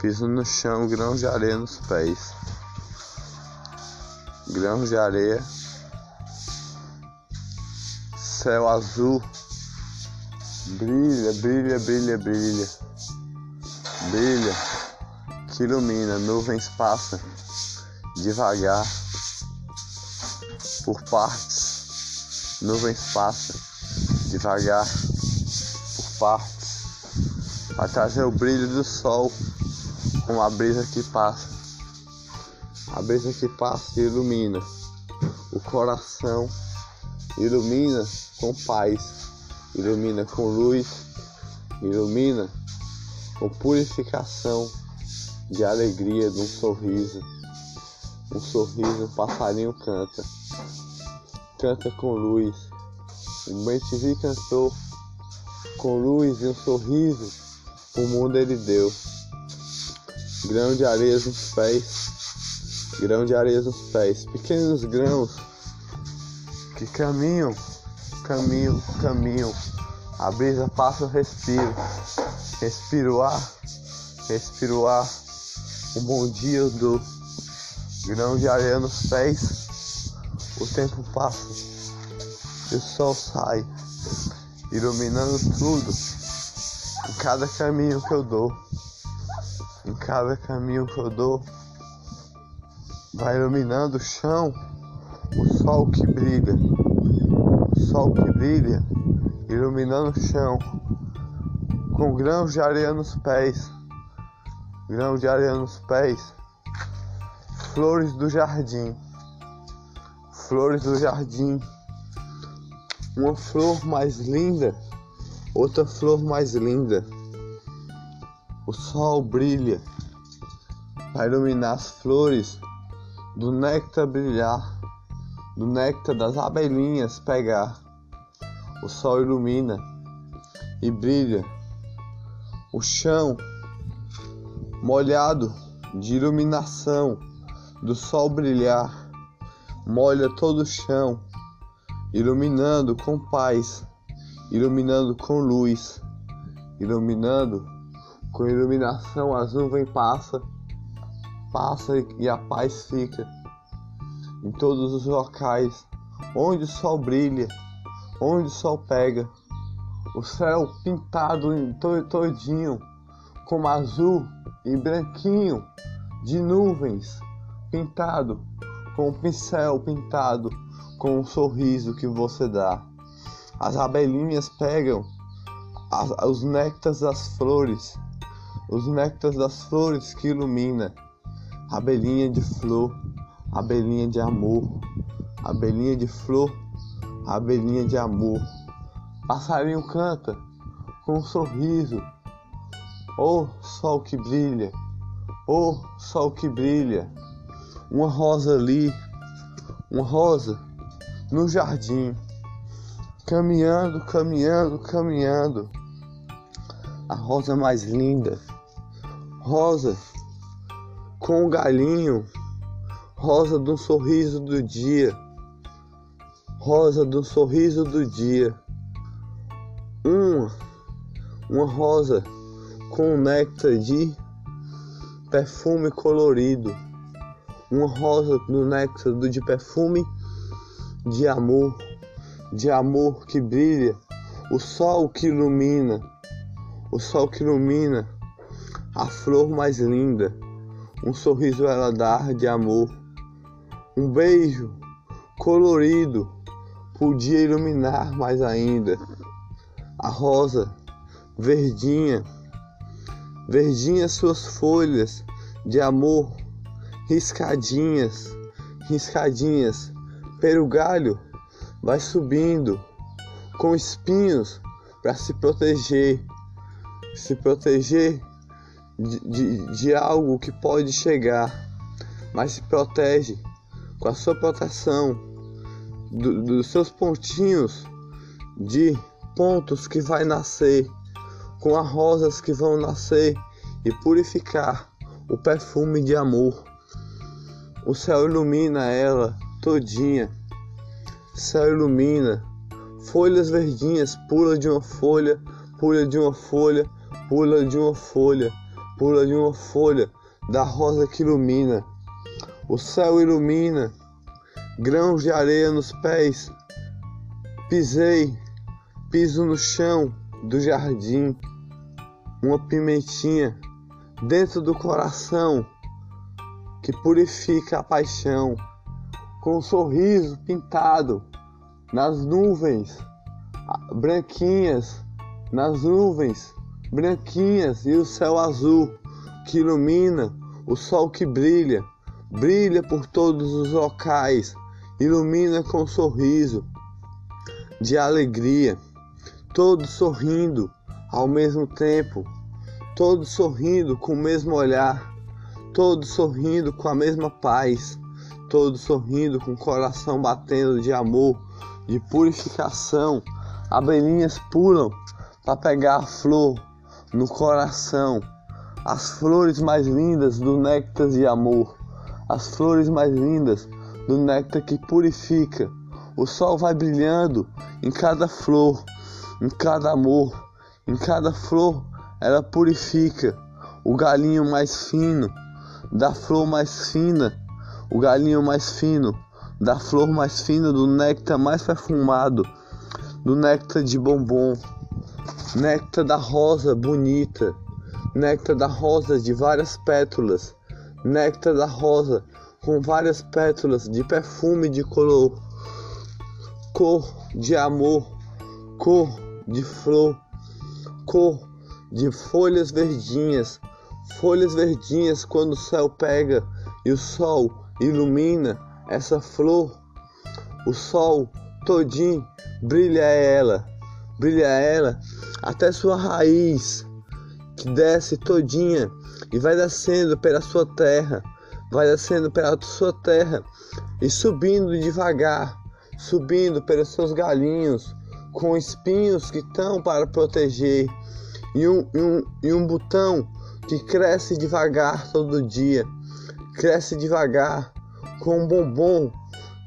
Piso no chão, grãos de areia nos pés. Grãos de areia. Céu azul. Brilha, brilha, brilha, brilha. Brilha. Que ilumina. Nuvens passam devagar por partes. Nuvens passam devagar por partes. Vai trazer o brilho do sol com a brisa que passa. A brisa que passa ilumina o coração, ilumina com paz, ilumina com luz, ilumina com purificação de alegria, de um sorriso. Um sorriso, um passarinho canta, canta com luz. O bem cantou com luz e um sorriso, o mundo ele deu grão de areia nos pés, grão de areia nos pés, pequenos grãos. Que caminham, caminham, caminham. A brisa passa, eu respiro, respiro o ar, respiro o ar. Um bom dia dou, grão de areia nos pés. O tempo passa. E o sol sai, iluminando tudo. Em cada caminho que eu dou em cada caminho que eu dou, vai iluminando o chão, o sol que brilha, o sol que brilha, iluminando o chão, com grãos de areia nos pés, grãos de areia nos pés, flores do jardim, flores do jardim, uma flor mais linda, outra flor mais linda o sol brilha para iluminar as flores, do néctar brilhar, do néctar das abelhinhas pegar. O sol ilumina e brilha. O chão molhado de iluminação. Do sol brilhar, molha todo o chão, iluminando com paz, iluminando com luz, iluminando com iluminação as nuvens passa, passa e a paz fica em todos os locais onde o sol brilha, onde o sol pega, o céu pintado em todinho como azul e branquinho de nuvens, pintado com um pincel pintado com um sorriso que você dá. As abelhinhas pegam as, os néctares das flores os néctares das flores que ilumina, abelhinha de flor, abelhinha de amor, abelhinha de flor, abelhinha de amor. Passarinho canta com um sorriso, oh sol que brilha, oh sol que brilha, uma rosa ali, uma rosa no jardim, caminhando, caminhando, caminhando, a rosa mais linda rosa com o galinho, rosa do sorriso do dia, rosa do sorriso do dia, uma, uma rosa com néctar de perfume colorido, uma rosa do néctar de perfume de amor, de amor que brilha, o sol que ilumina, o sol que ilumina a flor mais linda, um sorriso ela dá de amor, um beijo colorido podia iluminar mais ainda. A rosa verdinha, verdinha suas folhas de amor, riscadinhas, riscadinhas, pelo galho vai subindo com espinhos para se proteger, se proteger de, de, algo que pode chegar, mas se protege com a sua proteção do, dos seus pontinhos de pontos que vai nascer, com as rosas que vão nascer e purificar o perfume de amor. O céu ilumina ela todinha. Céu ilumina. Folhas verdinhas, pula de uma folha, pula de uma folha, pula de uma folha pula de uma folha da rosa que ilumina. O céu ilumina, grãos de areia nos pés. Pisei, piso no chão do jardim, uma pimentinha dentro do coração que purifica a paixão, com um sorriso pintado nas nuvens branquinhas, nas nuvens branquinhas e o céu azul que ilumina, o sol que brilha, brilha por todos os locais, ilumina com um sorriso de alegria, todos sorrindo ao mesmo tempo, todos sorrindo com o mesmo olhar, todos sorrindo com a mesma paz, todos sorrindo com o coração batendo de amor, de purificação. Abelhinhas pulam para pegar a flor no coração, as flores mais lindas do néctar de amor, as flores mais lindas do néctar que purifica. O sol vai brilhando em cada flor, em cada amor, em cada flor ela purifica. O galinho mais fino da flor mais fina, o galinho mais fino da flor mais fina, do néctar mais perfumado, do néctar de bombom, néctar da rosa bonita, néctar da rosa de várias pétalas, néctar da rosa com várias pétalas de perfume de color, cor de amor, cor de flor, cor de folhas verdinhas, folhas verdinhas quando o céu pega e o sol ilumina essa flor, o sol todinho brilha ela, brilha ela até sua raiz que desce todinha e vai descendo pela sua terra, vai descendo pela sua terra e subindo devagar, subindo pelos seus galinhos com espinhos que estão para proteger e um, e um, e um botão que cresce devagar todo dia, cresce devagar com um bombom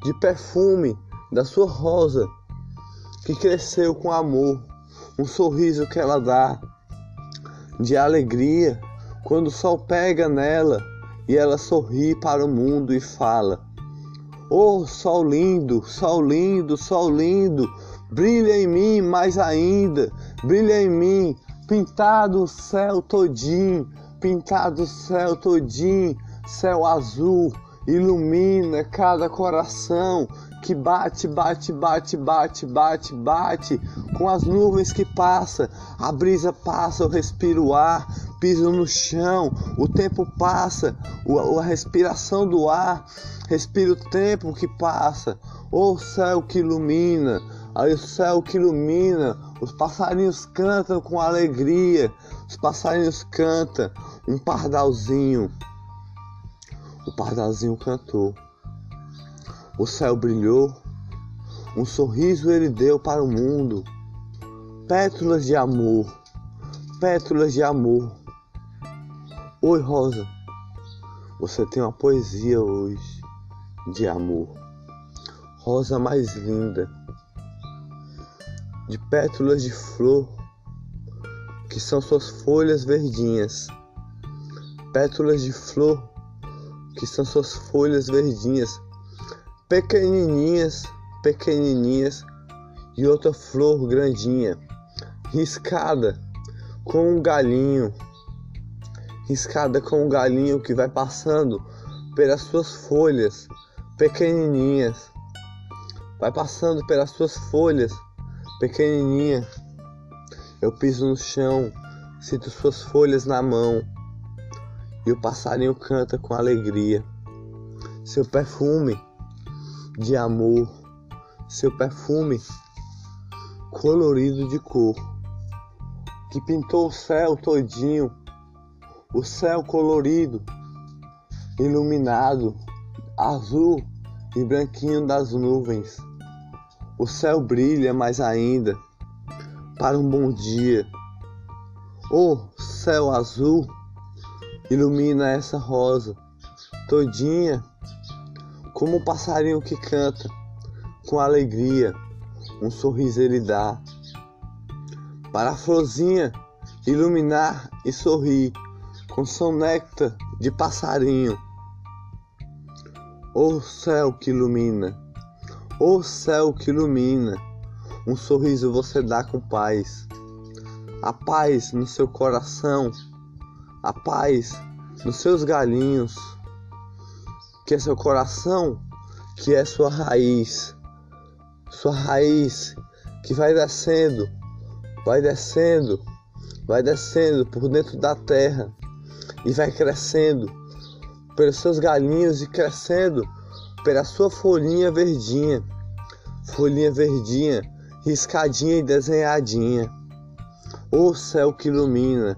de perfume da sua rosa que cresceu com amor, um sorriso que ela dá de alegria quando o sol pega nela e ela sorri para o mundo e fala: Oh, sol lindo, sol lindo, sol lindo, brilha em mim mais ainda, brilha em mim, pintado o céu todinho, pintado o céu todinho, céu azul, ilumina cada coração que bate, bate, bate, bate, bate, bate, com as nuvens que passa, a brisa passa, eu respiro o ar, piso no chão, o tempo passa, a respiração do ar, respiro o tempo que passa, o céu que ilumina, aí o céu que ilumina, os passarinhos cantam com alegria, os passarinhos cantam, um pardalzinho o pardalzinho cantou. O céu brilhou, um sorriso ele deu para o mundo. Pétalas de amor, pétalas de amor. Oi, Rosa, você tem uma poesia hoje de amor. Rosa mais linda, de pétalas de flor, que são suas folhas verdinhas. Pétalas de flor que são suas folhas verdinhas, pequenininhas, pequenininhas, e outra flor grandinha, riscada com um galinho, riscada com um galinho que vai passando pelas suas folhas pequenininhas, vai passando pelas suas folhas pequenininha. Eu piso no chão, sinto suas folhas na mão e o passarinho canta com alegria. Seu perfume de amor, seu perfume colorido de cor, que pintou o céu todinho, o céu colorido, iluminado, azul e branquinho das nuvens. O céu brilha mais ainda para um bom dia. Oh, céu azul! Ilumina essa rosa todinha como um passarinho que canta com alegria, um sorriso ele dá. Para a florzinha iluminar e sorrir com seu néctar de passarinho. O céu que ilumina, o céu que ilumina, um sorriso você dá com paz. A paz no seu coração, a paz nos seus galinhos, que é seu coração, que é sua raiz, sua raiz que vai descendo, vai descendo, vai descendo por dentro da terra e vai crescendo pelos seus galinhos e crescendo pela sua folhinha verdinha, folhinha verdinha, riscadinha e desenhadinha. O céu que ilumina,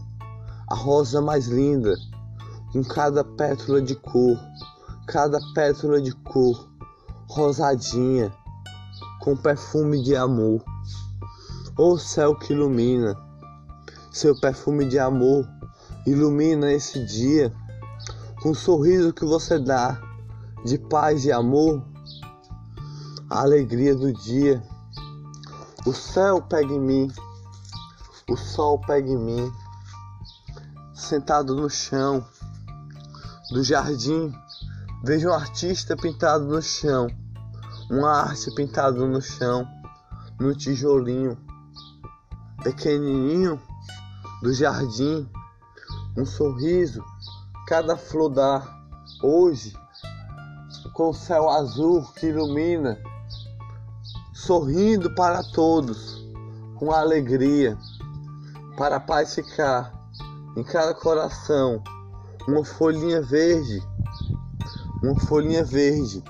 a rosa mais linda, com cada pétala de cor, cada pétala de cor, rosadinha, com perfume de amor. O céu que ilumina, seu perfume de amor ilumina esse dia com o sorriso que você dá de paz e amor, a alegria do dia. O céu pega em mim, o sol pega em mim, sentado no chão do jardim, vejo um artista pintado no chão, uma arte pintada no chão, no tijolinho, pequenininho do jardim, um sorriso, cada flor dá hoje, com o céu azul que ilumina, sorrindo para todos, com alegria para pacificar em cada coração uma folhinha verde, uma folhinha verde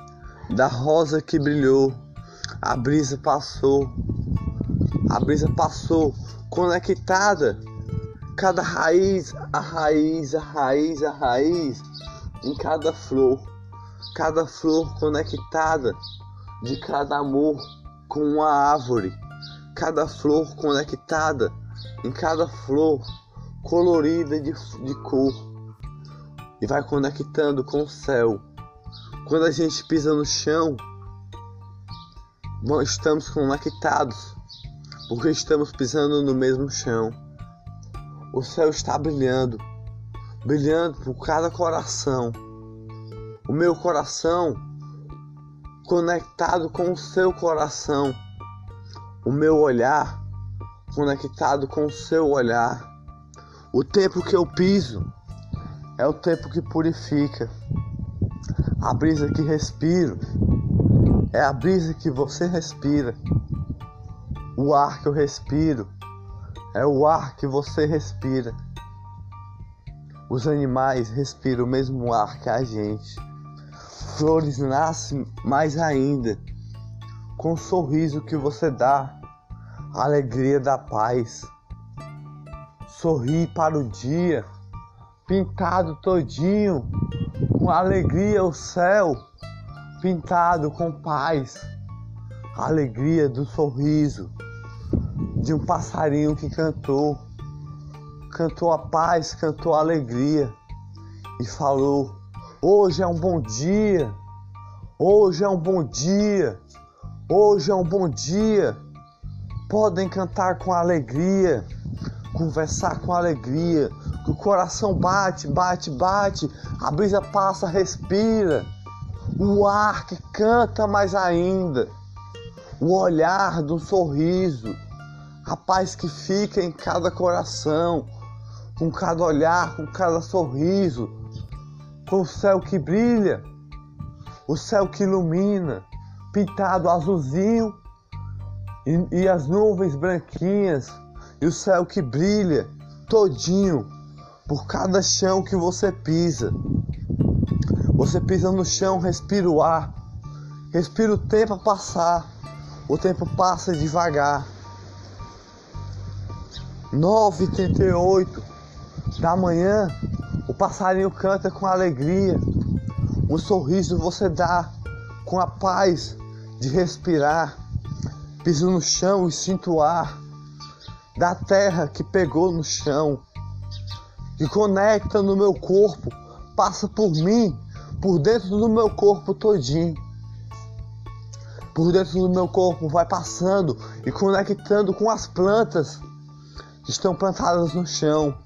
da rosa que brilhou. A brisa passou, a brisa passou conectada, cada raiz, a raiz, a raiz, a raiz, em cada flor, cada flor conectada de cada amor com uma árvore, cada flor conectada em cada flor colorida de, de cor e vai conectando com o céu. Quando a gente pisa no chão, estamos conectados porque estamos pisando no mesmo chão. O céu está brilhando, brilhando por cada coração. O meu coração conectado com o seu coração. O meu olhar conectado com o seu olhar. O tempo que eu piso é o tempo que purifica. A brisa que respiro é a brisa que você respira. O ar que eu respiro é o ar que você respira. Os animais respiram o mesmo ar que a gente. Flores nascem mais ainda com o sorriso que você dá a alegria da paz. Sorri para o dia, pintado todinho, com alegria o céu, pintado com paz, a alegria do sorriso de um passarinho que cantou, cantou a paz, cantou a alegria e falou: Hoje é um bom dia, hoje é um bom dia, hoje é um bom dia. Podem cantar com alegria, conversar com alegria, que o coração bate, bate, bate, a brisa passa, respira, o ar que canta mais ainda, o olhar do sorriso, a paz que fica em cada coração, com cada olhar, com cada sorriso, com o céu que brilha, o céu que ilumina, pintado azulzinho. E, e as nuvens branquinhas e o céu que brilha todinho por cada chão que você pisa. Você pisa no chão, respira o ar, respira o tempo a passar. O tempo passa devagar. 9h38 da manhã, o passarinho canta com alegria. Um sorriso você dá com a paz de respirar. Piso no chão e sinto o ar da terra que pegou no chão, que conecta no meu corpo, passa por mim, por dentro do meu corpo todinho. Por dentro do meu corpo vai passando e conectando com as plantas que estão plantadas no chão.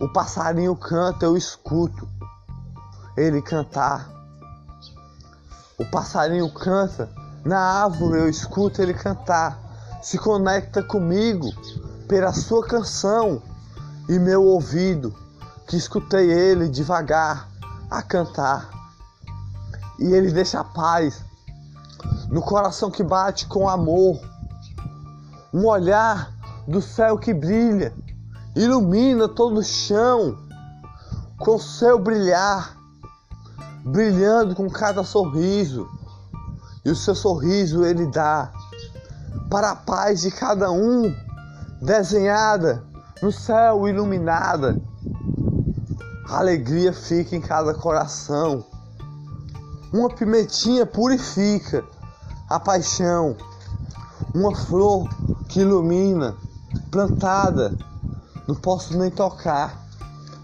O passarinho canta, eu escuto ele cantar. O passarinho canta, na árvore eu escuto ele cantar. Se conecta comigo pela sua canção e meu ouvido, que escutei ele devagar a cantar. E ele deixa a paz no coração que bate com amor. Um olhar do céu que brilha, ilumina todo o chão com seu brilhar, brilhando com cada sorriso. E o seu sorriso ele dá para a paz de cada um, desenhada no céu iluminada. A alegria fica em cada coração. Uma pimentinha purifica a paixão. Uma flor que ilumina, plantada, não posso nem tocar,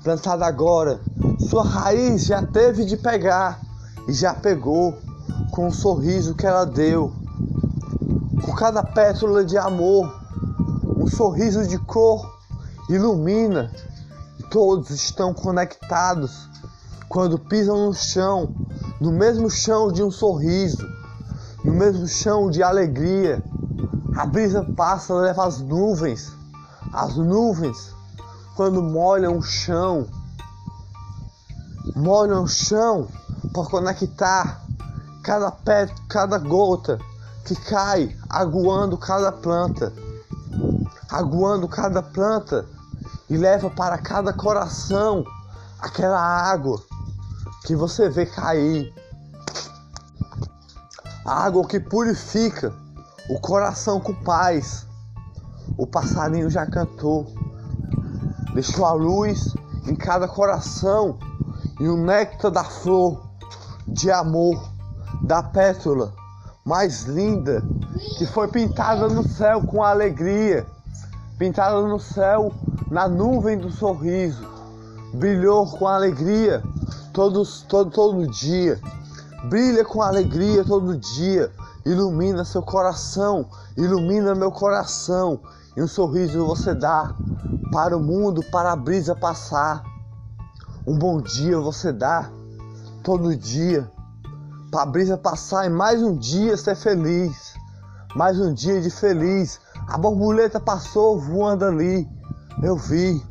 plantada agora. Sua raiz já teve de pegar e já pegou com o sorriso que ela deu. Com cada pétala de amor, um sorriso de cor ilumina todos estão conectados quando pisam no chão, no mesmo chão de um sorriso, no mesmo chão de alegria a brisa passa, leva as nuvens. As nuvens, quando molham o chão, molham o chão para conectar cada pé, cada gota que cai, aguando cada planta, aguando cada planta e leva para cada coração aquela água que você vê cair. A água que purifica o coração com paz. O passarinho já cantou, deixou a luz em cada coração e o néctar da flor de amor, da pétala mais linda que foi pintada no céu com alegria, pintada no céu na nuvem do sorriso, brilhou com alegria todos, todo, todo dia, brilha com alegria todo dia ilumina seu coração, ilumina meu coração. E um sorriso você dá para o mundo, para a brisa passar. Um bom dia você dá todo dia para a brisa passar e mais um dia ser feliz. Mais um dia de feliz. A borboleta passou voando ali, eu vi.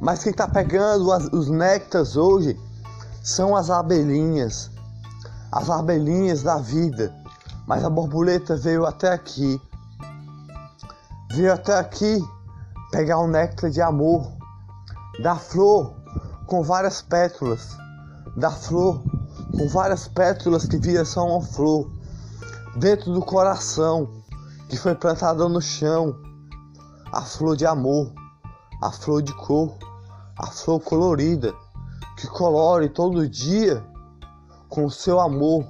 Mas quem está pegando as, os néctares hoje são as abelhinhas, as abelhinhas da vida mas a borboleta veio até aqui. Veio até aqui pegar o néctar de amor da flor com várias pétalas. Da flor com várias pétalas que só uma flor. Dentro do coração que foi plantada no chão. A flor de amor, a flor de cor, a flor colorida que colore todo dia com o seu amor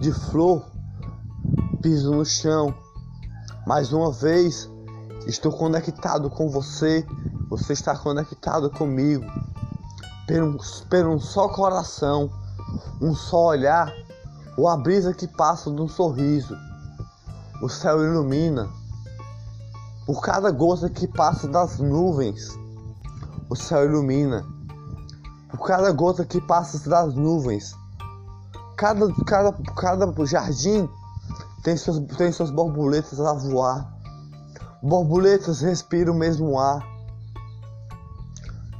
de flor piso no chão. Mais uma vez, estou conectado com você, você está conectado comigo. Pelo, pelo um só coração, um só olhar, ou a brisa que passa de um sorriso. O céu ilumina. Por cada gota que passa das nuvens, o céu ilumina. Por cada gota que passa das nuvens, cada, cada, cada jardim tem suas, tem suas borboletas a voar. Borboletas respiram o mesmo ar.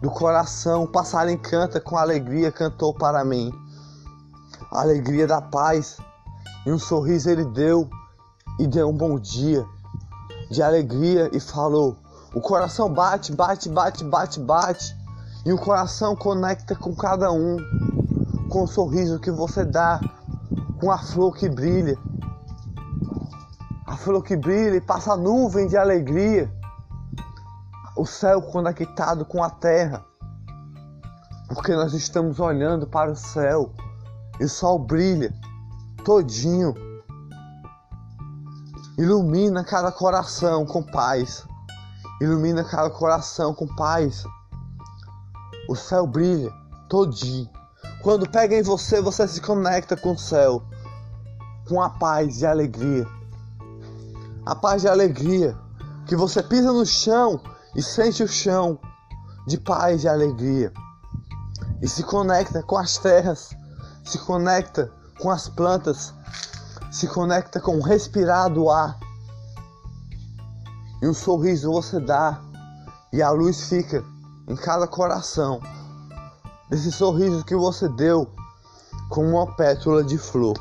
Do coração, o passarinho canta com alegria, cantou para mim. A alegria da paz. E um sorriso ele deu e deu um bom dia de alegria e falou: O coração bate, bate, bate, bate, bate. E o coração conecta com cada um, com o sorriso que você dá, com a flor que brilha a flor que brilha e passa nuvem de alegria, o céu conectado com a terra, porque nós estamos olhando para o céu e o sol brilha todinho, ilumina cada coração com paz, ilumina cada coração com paz. O céu brilha todinho. Quando pega em você, você se conecta com o céu, com a paz e a alegria a paz e a alegria, que você pisa no chão e sente o chão de paz e alegria. E se conecta com as terras, se conecta com as plantas, se conecta com o respirar do ar. E um sorriso você dá, e a luz fica em cada coração. Desse sorriso que você deu com uma pétula de flor.